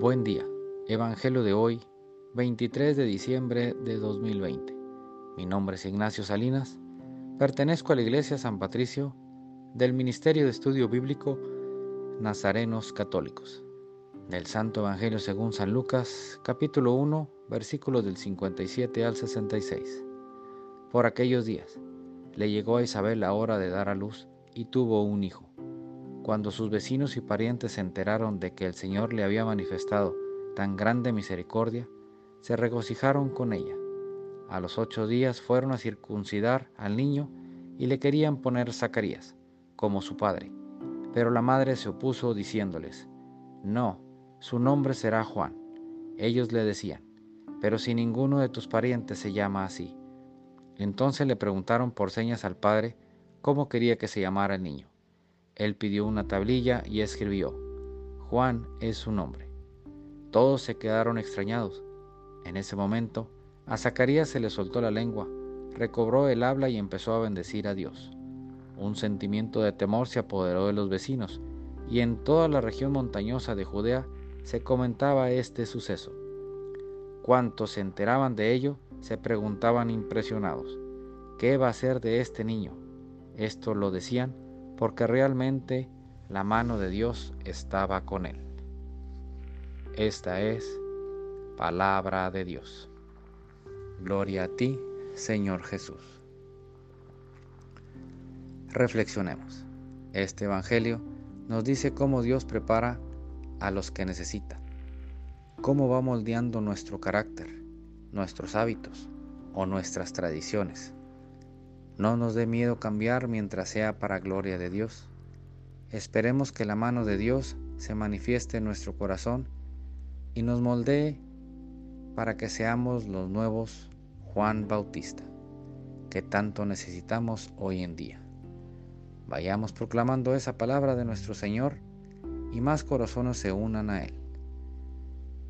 Buen día. Evangelio de hoy, 23 de diciembre de 2020. Mi nombre es Ignacio Salinas. Pertenezco a la Iglesia San Patricio del Ministerio de Estudio Bíblico Nazarenos Católicos. Del Santo Evangelio según San Lucas, capítulo 1, versículos del 57 al 66. Por aquellos días, le llegó a Isabel la hora de dar a luz y tuvo un hijo. Cuando sus vecinos y parientes se enteraron de que el Señor le había manifestado tan grande misericordia, se regocijaron con ella. A los ocho días fueron a circuncidar al niño y le querían poner Zacarías, como su padre. Pero la madre se opuso diciéndoles, No, su nombre será Juan. Ellos le decían, Pero si ninguno de tus parientes se llama así. Entonces le preguntaron por señas al padre cómo quería que se llamara el niño. Él pidió una tablilla y escribió, Juan es su nombre. Todos se quedaron extrañados. En ese momento, a Zacarías se le soltó la lengua, recobró el habla y empezó a bendecir a Dios. Un sentimiento de temor se apoderó de los vecinos, y en toda la región montañosa de Judea se comentaba este suceso. Cuantos se enteraban de ello se preguntaban impresionados, ¿qué va a ser de este niño? Esto lo decían porque realmente la mano de Dios estaba con él. Esta es palabra de Dios. Gloria a ti, Señor Jesús. Reflexionemos. Este Evangelio nos dice cómo Dios prepara a los que necesita, cómo va moldeando nuestro carácter, nuestros hábitos o nuestras tradiciones no nos dé miedo cambiar mientras sea para gloria de Dios. Esperemos que la mano de Dios se manifieste en nuestro corazón y nos moldee para que seamos los nuevos Juan Bautista que tanto necesitamos hoy en día. Vayamos proclamando esa palabra de nuestro Señor y más corazones se unan a Él.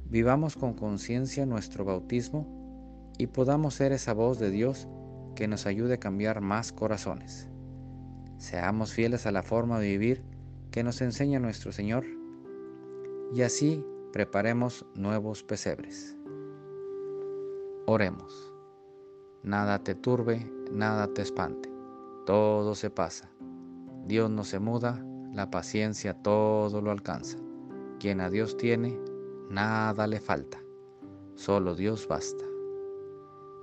Vivamos con conciencia nuestro bautismo y podamos ser esa voz de Dios que nos ayude a cambiar más corazones. Seamos fieles a la forma de vivir que nos enseña nuestro Señor y así preparemos nuevos pesebres. Oremos. Nada te turbe, nada te espante. Todo se pasa. Dios no se muda, la paciencia todo lo alcanza. Quien a Dios tiene, nada le falta. Solo Dios basta.